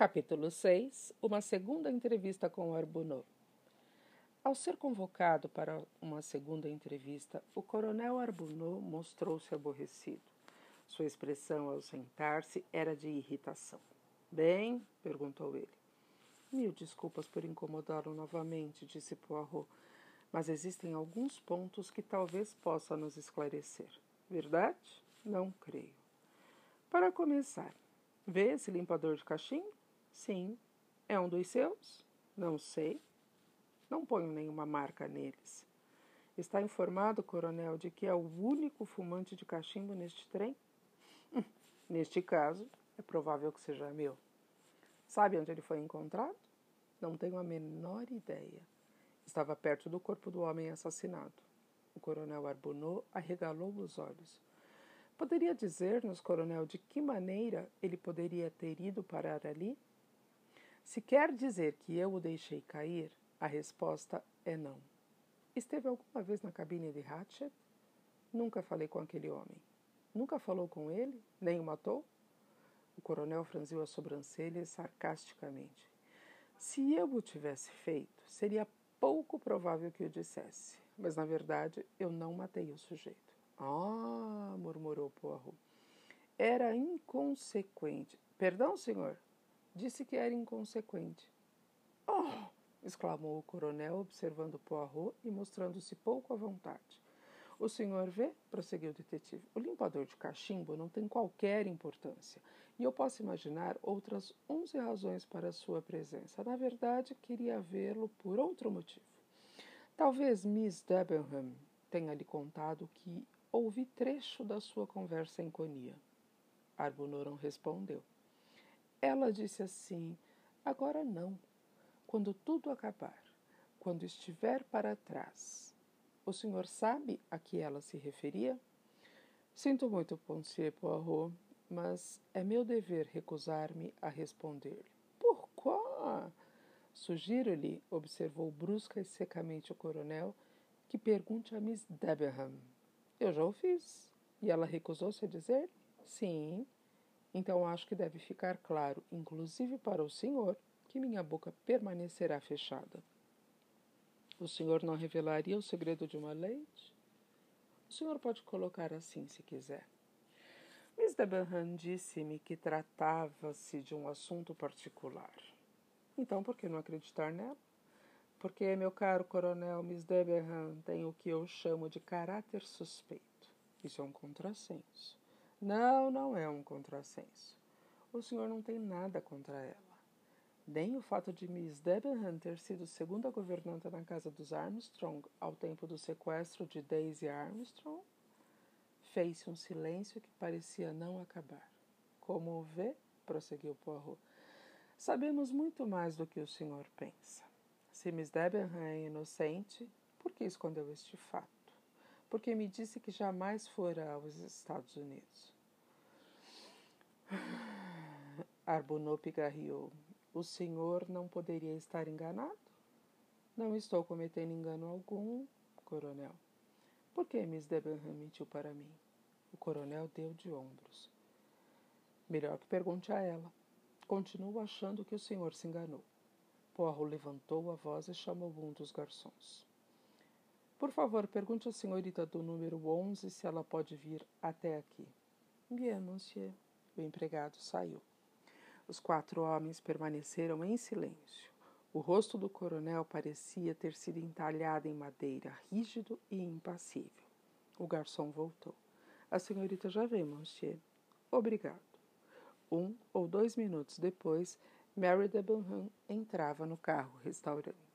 Capítulo 6 Uma segunda entrevista com Arbunot. Ao ser convocado para uma segunda entrevista, o coronel Arbunot mostrou-se aborrecido. Sua expressão ao sentar-se era de irritação. Bem? perguntou ele. Mil desculpas por incomodá-lo novamente, disse Poirot, mas existem alguns pontos que talvez possa nos esclarecer. Verdade? Não creio. Para começar, vê esse limpador de cachimbo? Sim. É um dos seus? Não sei. Não ponho nenhuma marca neles. Está informado, coronel, de que é o único fumante de cachimbo neste trem? Neste caso, é provável que seja meu. Sabe onde ele foi encontrado? Não tenho a menor ideia. Estava perto do corpo do homem assassinado. O coronel Arbonneau arregalou os olhos. Poderia dizer-nos, coronel, de que maneira ele poderia ter ido parar ali? Se quer dizer que eu o deixei cair, a resposta é não. Esteve alguma vez na cabine de Hatchet? Nunca falei com aquele homem. Nunca falou com ele? Nem o matou? O coronel franziu as sobrancelhas sarcasticamente. Se eu o tivesse feito, seria pouco provável que o dissesse. Mas, na verdade, eu não matei o sujeito. Ah, murmurou Poirot. Era inconsequente. Perdão, senhor? Disse que era inconsequente. Oh! exclamou o coronel, observando Poirot e mostrando-se pouco à vontade. O senhor vê, prosseguiu o detetive, o limpador de cachimbo não tem qualquer importância, e eu posso imaginar outras onze razões para sua presença. Na verdade, queria vê-lo por outro motivo. Talvez Miss Debenham tenha lhe contado que ouvi trecho da sua conversa em Conia. Arbunor respondeu. Ela disse assim: Agora não. Quando tudo acabar, quando estiver para trás. O senhor sabe a que ela se referia? Sinto muito, Monsieur Poirot, mas é meu dever recusar-me a responder-lhe. Quê? Sugiro-lhe, observou brusca e secamente o coronel, que pergunte a Miss Debenham. Eu já o fiz. E ela recusou-se a dizer? Sim. Então acho que deve ficar claro, inclusive para o senhor, que minha boca permanecerá fechada. O senhor não revelaria o segredo de uma leite? O senhor pode colocar assim, se quiser. Miss Debenham disse-me que tratava-se de um assunto particular. Então, por que não acreditar nela? Porque, meu caro coronel, Miss Debenham tem o que eu chamo de caráter suspeito. Isso é um contrassenso. Não, não é um contrassenso. O senhor não tem nada contra ela. Nem o fato de Miss Debenham ter sido segunda governanta na casa dos Armstrong ao tempo do sequestro de Daisy Armstrong. Fez-se um silêncio que parecia não acabar. Como vê, prosseguiu Poirot, sabemos muito mais do que o senhor pensa. Se Miss Debenham é inocente, por que escondeu este fato? Porque me disse que jamais fora aos Estados Unidos. Arbonneau pigarreou. O senhor não poderia estar enganado? Não estou cometendo engano algum, coronel. Por que Miss Debenham mentiu para mim? O coronel deu de ombros. Melhor que pergunte a ela. Continuo achando que o senhor se enganou. Poirot levantou a voz e chamou um dos garçons. Por favor, pergunte à senhorita do número 11 se ela pode vir até aqui. Bien, monsieur. O empregado saiu. Os quatro homens permaneceram em silêncio. O rosto do coronel parecia ter sido entalhado em madeira, rígido e impassível. O garçom voltou. A senhorita já vem, monsieur. Obrigado. Um ou dois minutos depois, Mary de Bonham entrava no carro-restaurante.